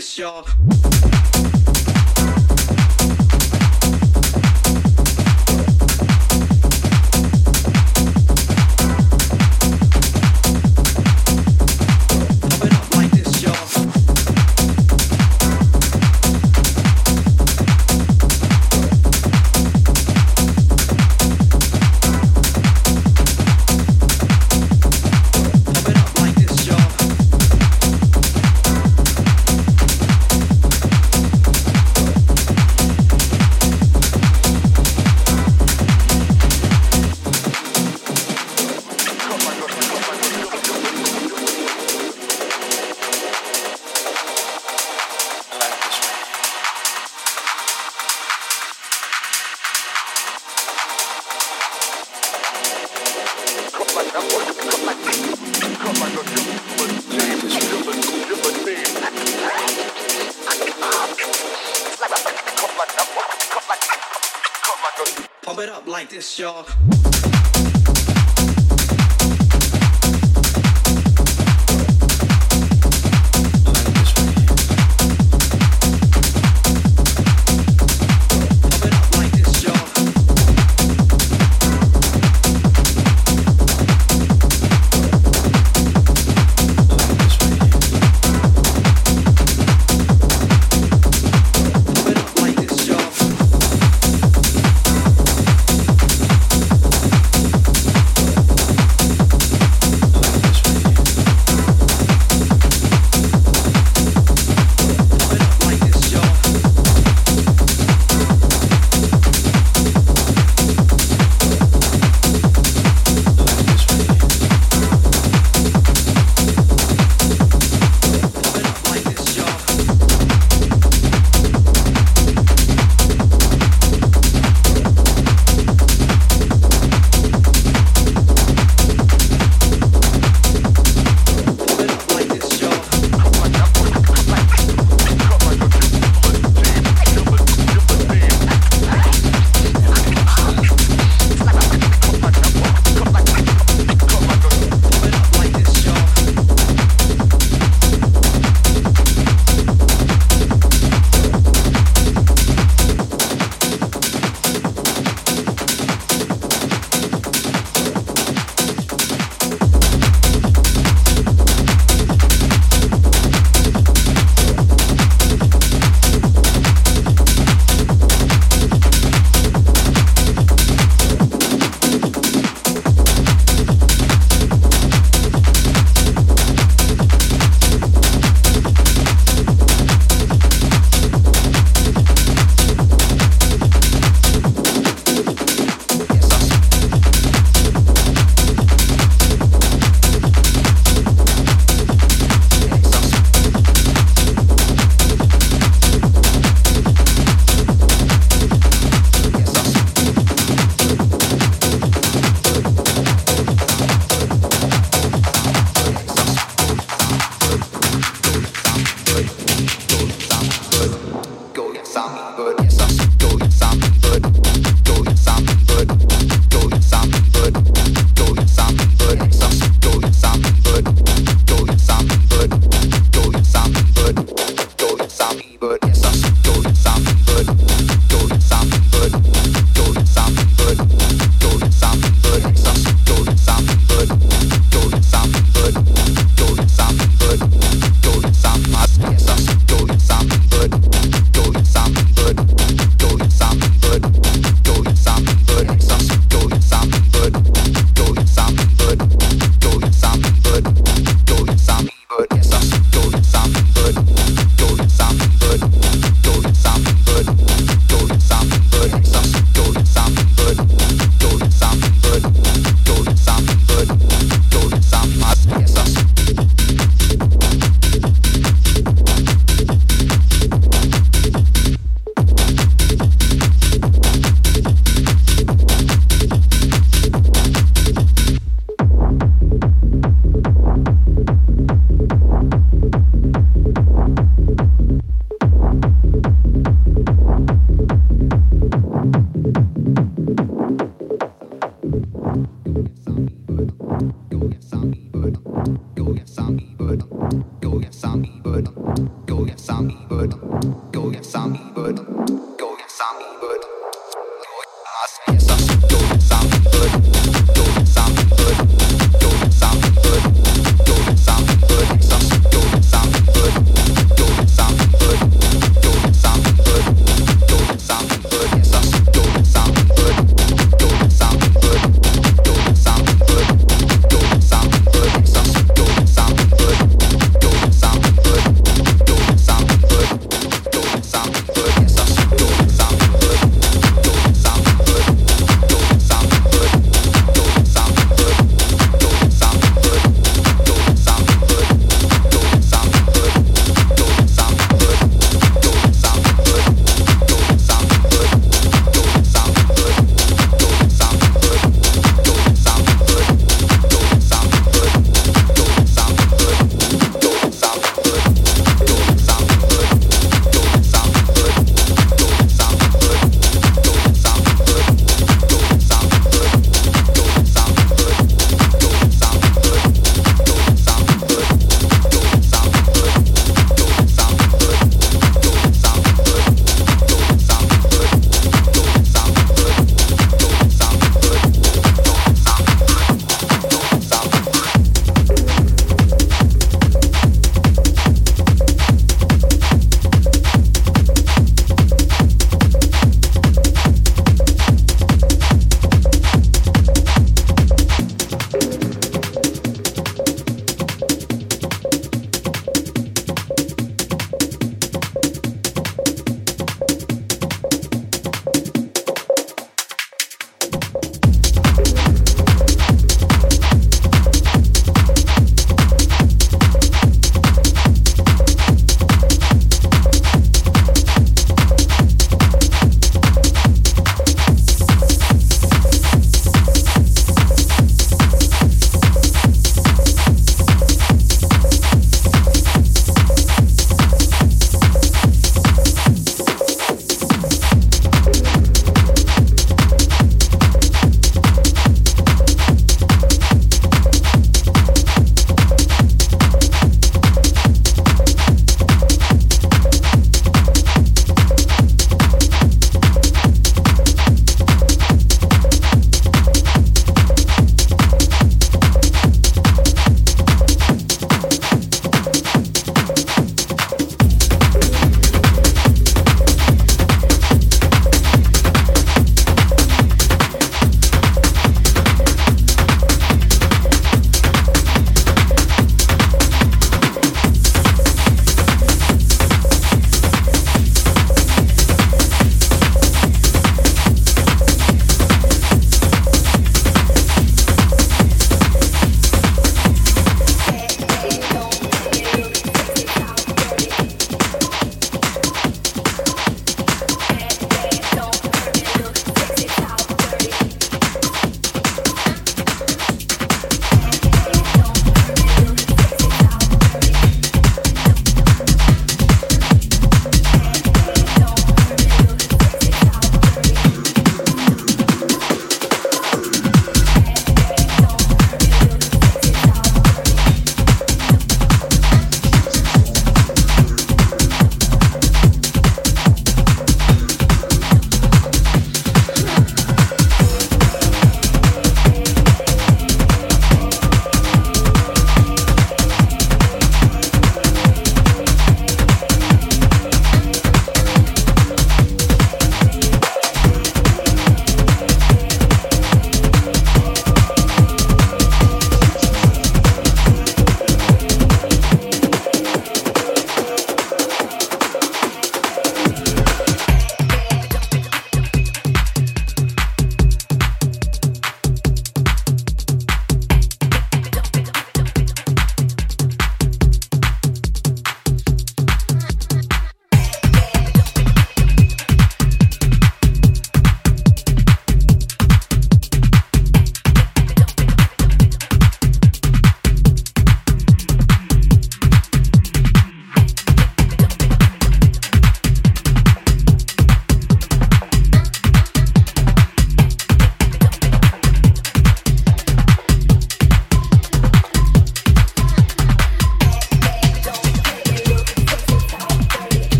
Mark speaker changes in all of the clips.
Speaker 1: this, y'all.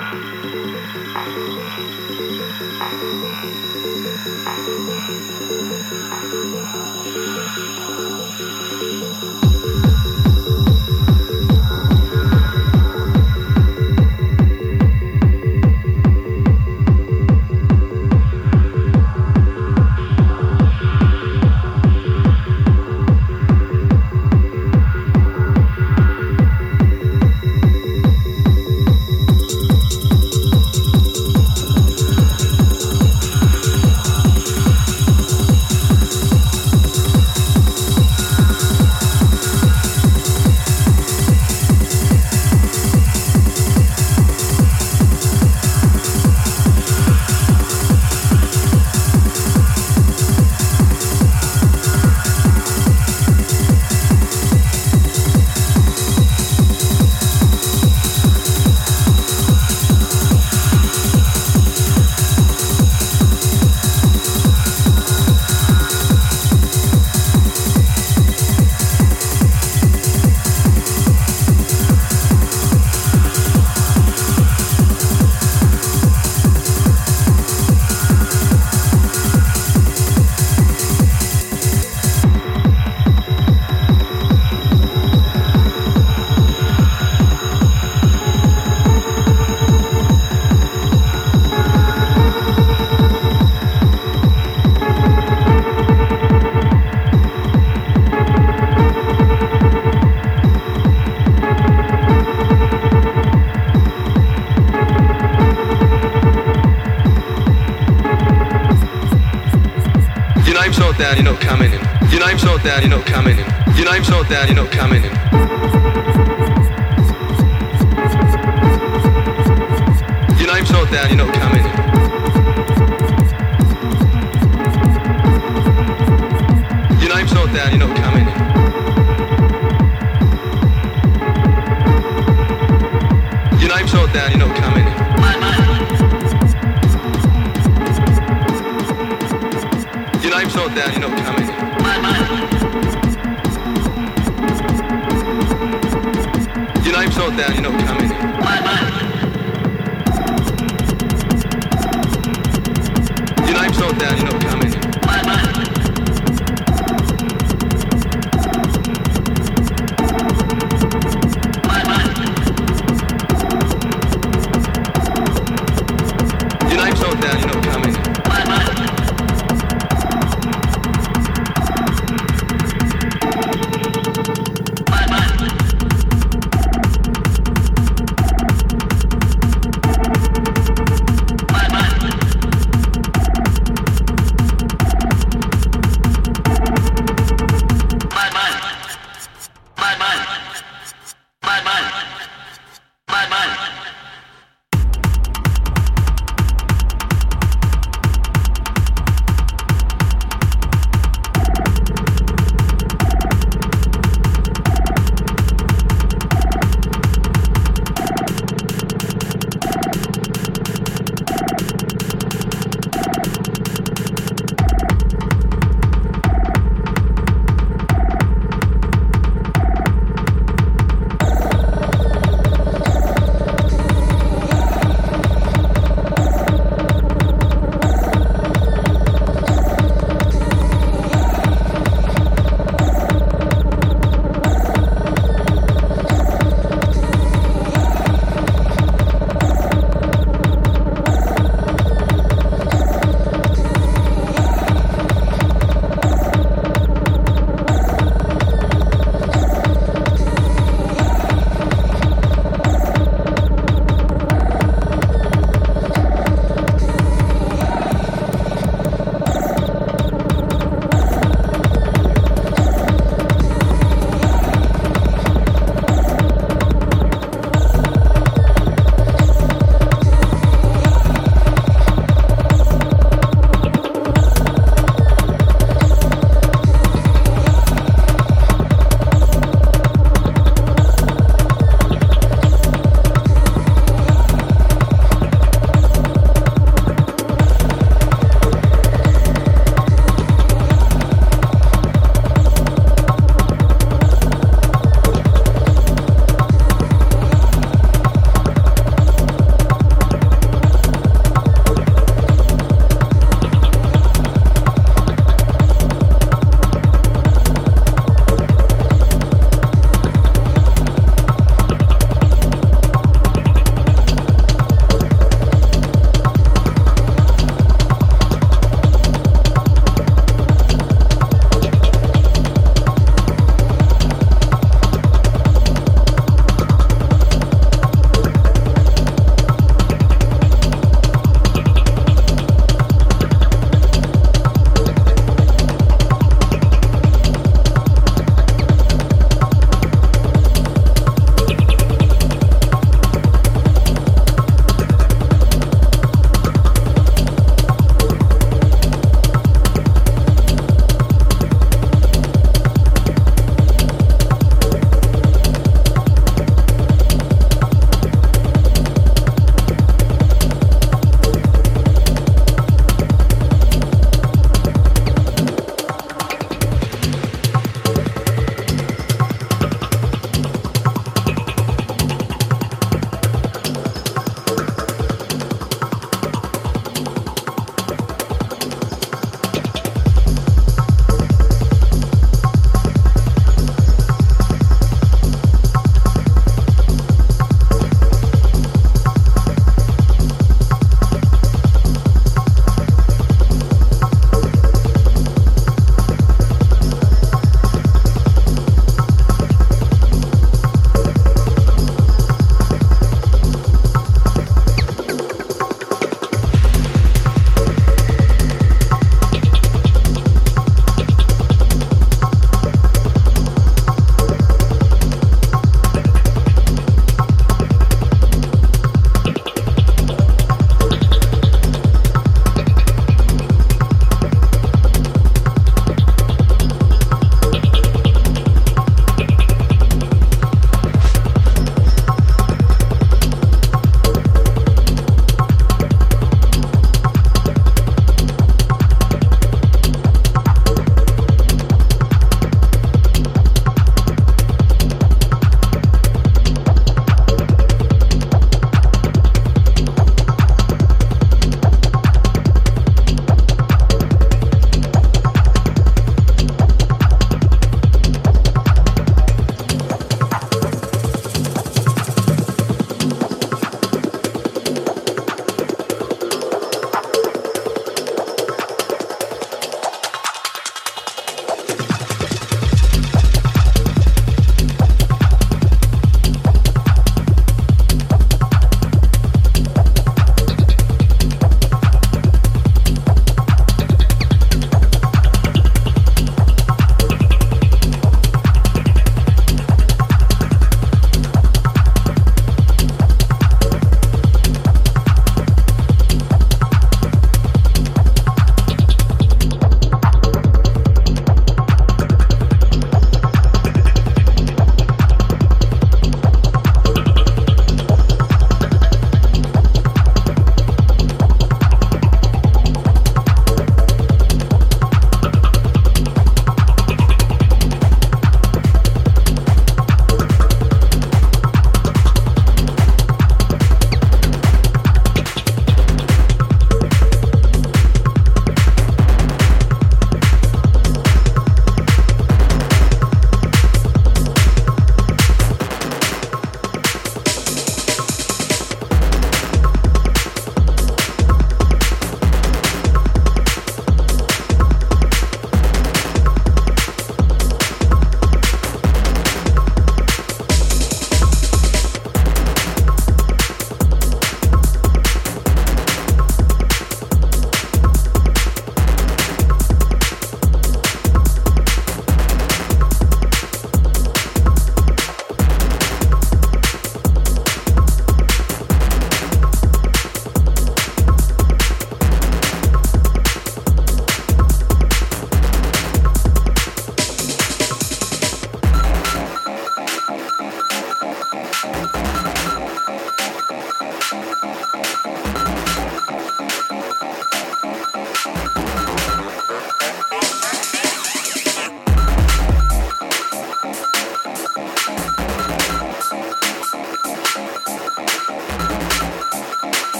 Speaker 1: thank you down, you're not coming in. Your name so down, you're not coming in. Your name so down, you're not coming in. Your name so down, you're not coming in. Your name so down, you're not coming in. Your name so down, you're not coming in. Your name's not down, you're not coming in. Your name's not down, in. Your name's not down, you're not coming in.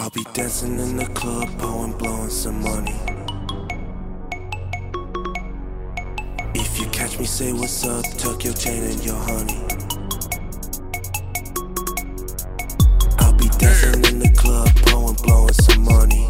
Speaker 2: I'll be dancing in the club, blowing, blowing some money. If you catch me, say what's up, tuck your chain and your honey. I'll be dancing in the club, blowing, blowing some money.